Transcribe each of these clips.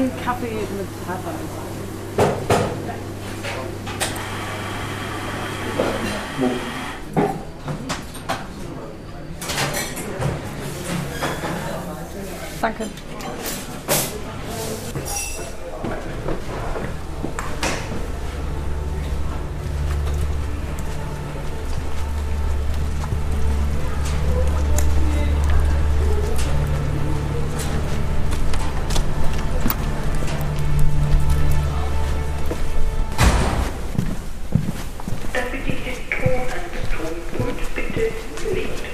einen Kaffee mit Hafermilch. Danke. Dann bitte ich den Ton an das Tonpult bitte nicht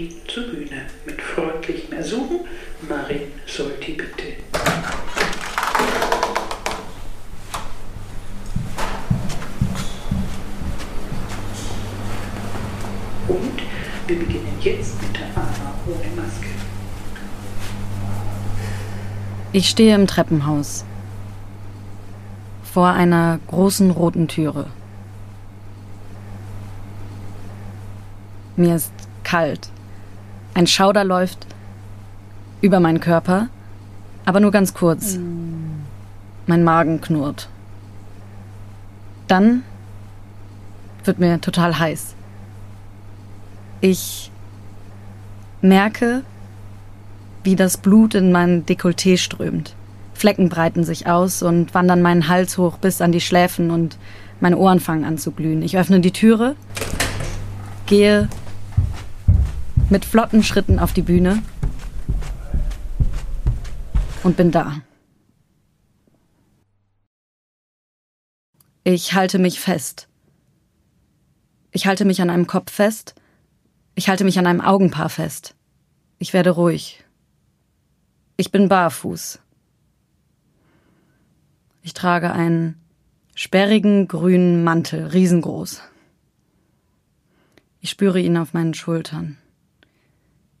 Solti zur Bühne. Mit freundlichem Ersuchen, Marin Solti bitte. Und wir beginnen jetzt mit der Anna ohne Maske. Ich stehe im Treppenhaus. Vor einer großen roten Türe. Mir ist kalt. Ein Schauder läuft über meinen Körper, aber nur ganz kurz. Mein Magen knurrt. Dann wird mir total heiß. Ich merke, wie das Blut in mein Dekolleté strömt. Flecken breiten sich aus und wandern meinen Hals hoch bis an die Schläfen und meine Ohren fangen an zu glühen. Ich öffne die Türe, gehe mit flotten Schritten auf die Bühne und bin da. Ich halte mich fest. Ich halte mich an einem Kopf fest. Ich halte mich an einem Augenpaar fest. Ich werde ruhig. Ich bin barfuß. Ich trage einen sperrigen grünen Mantel, riesengroß. Ich spüre ihn auf meinen Schultern.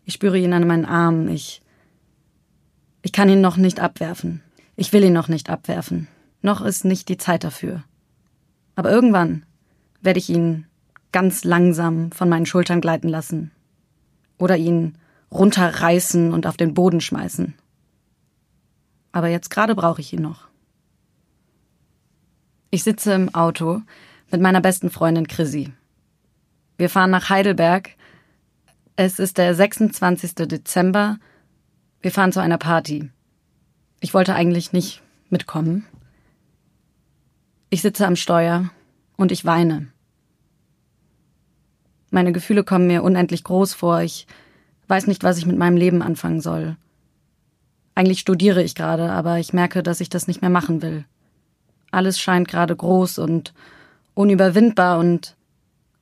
Ich spüre ihn an meinen Armen. Ich, ich kann ihn noch nicht abwerfen. Ich will ihn noch nicht abwerfen. Noch ist nicht die Zeit dafür. Aber irgendwann werde ich ihn ganz langsam von meinen Schultern gleiten lassen. Oder ihn runterreißen und auf den Boden schmeißen. Aber jetzt gerade brauche ich ihn noch. Ich sitze im Auto mit meiner besten Freundin Chrissy. Wir fahren nach Heidelberg. Es ist der 26. Dezember. Wir fahren zu einer Party. Ich wollte eigentlich nicht mitkommen. Ich sitze am Steuer und ich weine. Meine Gefühle kommen mir unendlich groß vor. Ich weiß nicht, was ich mit meinem Leben anfangen soll. Eigentlich studiere ich gerade, aber ich merke, dass ich das nicht mehr machen will. Alles scheint gerade groß und unüberwindbar und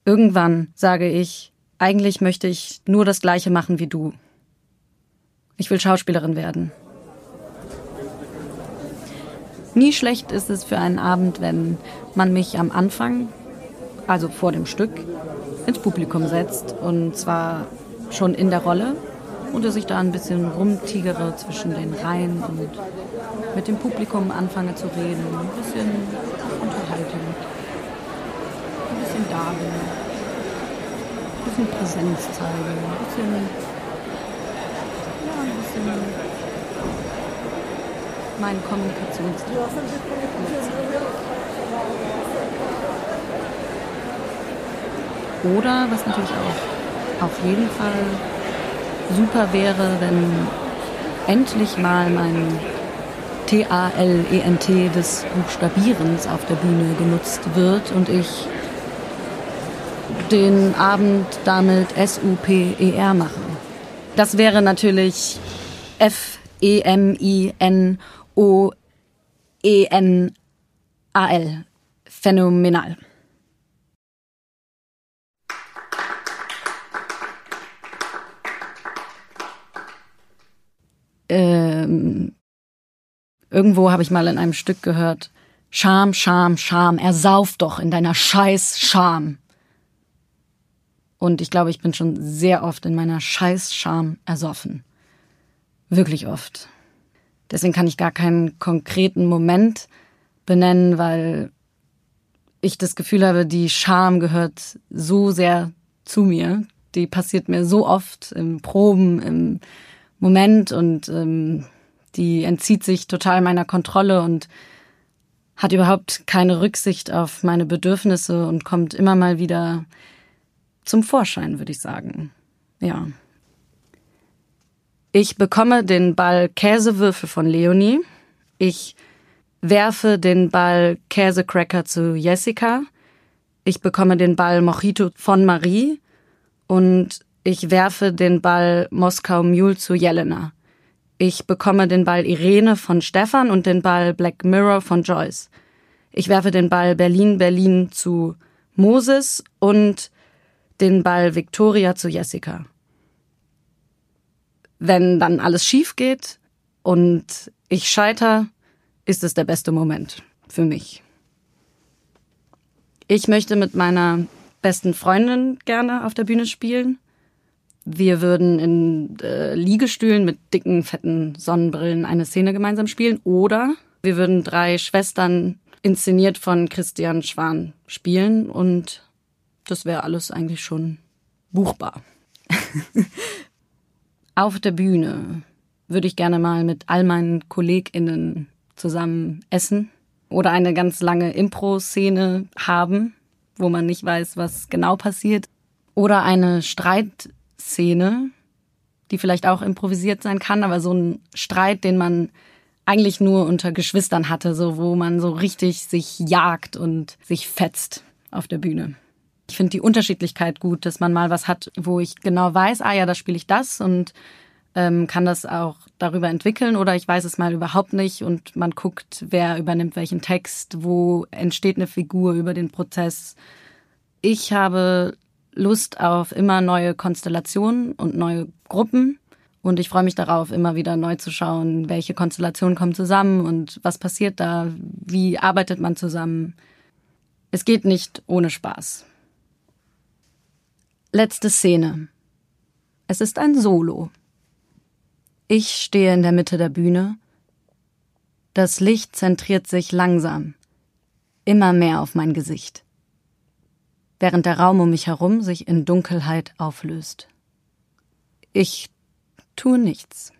irgendwann sage ich, eigentlich möchte ich nur das Gleiche machen wie du. Ich will Schauspielerin werden. Nie schlecht ist es für einen Abend, wenn man mich am Anfang, also vor dem Stück, ins Publikum setzt. Und zwar schon in der Rolle. Und dass ich da ein bisschen rumtigere zwischen den Reihen und mit dem Publikum anfange zu reden, ein bisschen Unterhaltung, ein bisschen da bin, bisschen Präsenz zeigen, ein bisschen, ja, ein bisschen meinen Kommunikationsstil. Oder was natürlich auch auf jeden Fall super wäre, wenn endlich mal mein T-A-L-E-N-T des Buchstabierens auf der Bühne genutzt wird und ich den Abend damit S-U-P-E-R machen. Das wäre natürlich F-E-M-I-N-O-E-N-A-L. Phänomenal. Ähm, irgendwo habe ich mal in einem Stück gehört, Scham, Scham, Scham, ersauf doch in deiner scheiß Scham. Und ich glaube, ich bin schon sehr oft in meiner scheiß Scham ersoffen. Wirklich oft. Deswegen kann ich gar keinen konkreten Moment benennen, weil ich das Gefühl habe, die Scham gehört so sehr zu mir. Die passiert mir so oft im Proben, im Moment und ähm, die entzieht sich total meiner Kontrolle und hat überhaupt keine Rücksicht auf meine Bedürfnisse und kommt immer mal wieder zum Vorschein, würde ich sagen. Ja. Ich bekomme den Ball Käsewürfel von Leonie. Ich werfe den Ball Käsecracker zu Jessica. Ich bekomme den Ball Mojito von Marie. Und ich werfe den Ball Moskau Mule zu Jelena. Ich bekomme den Ball Irene von Stefan und den Ball Black Mirror von Joyce. Ich werfe den Ball Berlin Berlin zu Moses und den Ball Victoria zu Jessica. Wenn dann alles schief geht und ich scheiter, ist es der beste Moment für mich. Ich möchte mit meiner besten Freundin gerne auf der Bühne spielen. Wir würden in äh, Liegestühlen mit dicken, fetten Sonnenbrillen eine Szene gemeinsam spielen. Oder wir würden drei Schwestern inszeniert von Christian Schwan spielen. Und das wäre alles eigentlich schon buchbar. auf der Bühne würde ich gerne mal mit all meinen KollegInnen zusammen essen oder eine ganz lange Impro-Szene haben, wo man nicht weiß, was genau passiert. Oder eine Streitszene, die vielleicht auch improvisiert sein kann, aber so ein Streit, den man eigentlich nur unter Geschwistern hatte, so wo man so richtig sich jagt und sich fetzt auf der Bühne. Ich finde die Unterschiedlichkeit gut, dass man mal was hat, wo ich genau weiß, ah ja, da spiele ich das und ähm, kann das auch darüber entwickeln oder ich weiß es mal überhaupt nicht und man guckt, wer übernimmt welchen Text, wo entsteht eine Figur über den Prozess. Ich habe Lust auf immer neue Konstellationen und neue Gruppen und ich freue mich darauf, immer wieder neu zu schauen, welche Konstellationen kommen zusammen und was passiert da, wie arbeitet man zusammen. Es geht nicht ohne Spaß. Letzte Szene. Es ist ein Solo. Ich stehe in der Mitte der Bühne. Das Licht zentriert sich langsam, immer mehr auf mein Gesicht, während der Raum um mich herum sich in Dunkelheit auflöst. Ich tue nichts.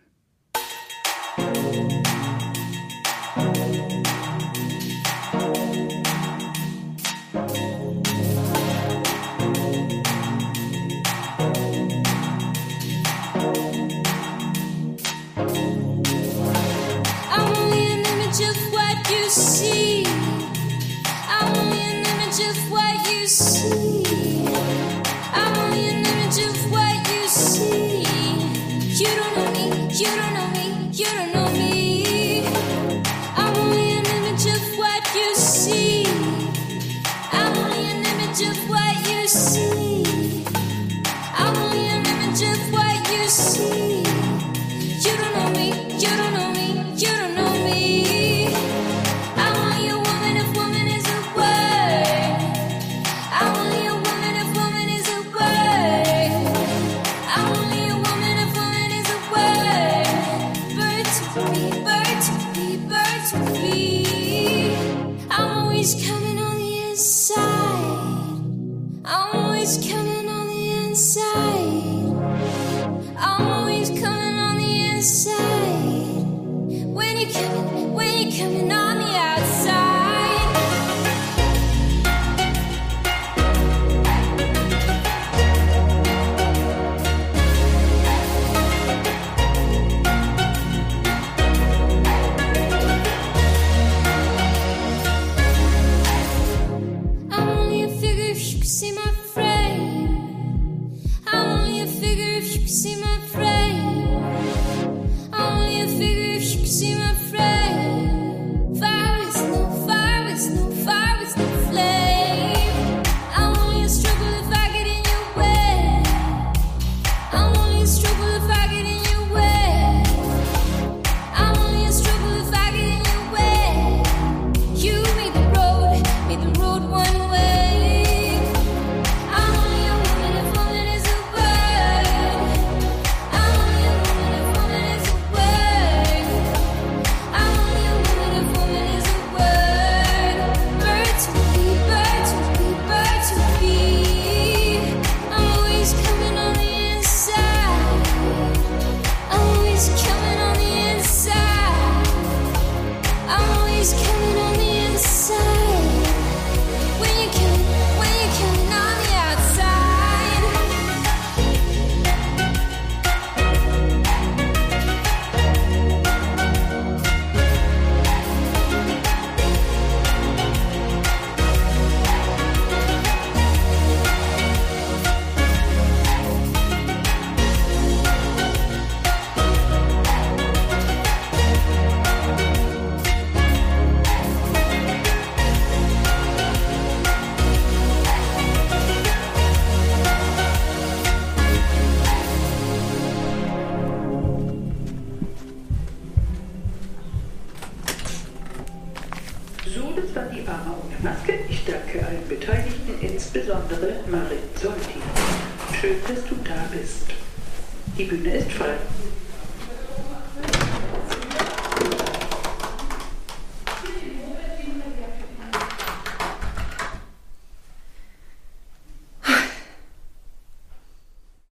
these Sudes war die Aarauer Maske ich danke allen Beteiligten, insbesondere Marin Solti. Schön, dass du da bist. Die Bühne ist frei.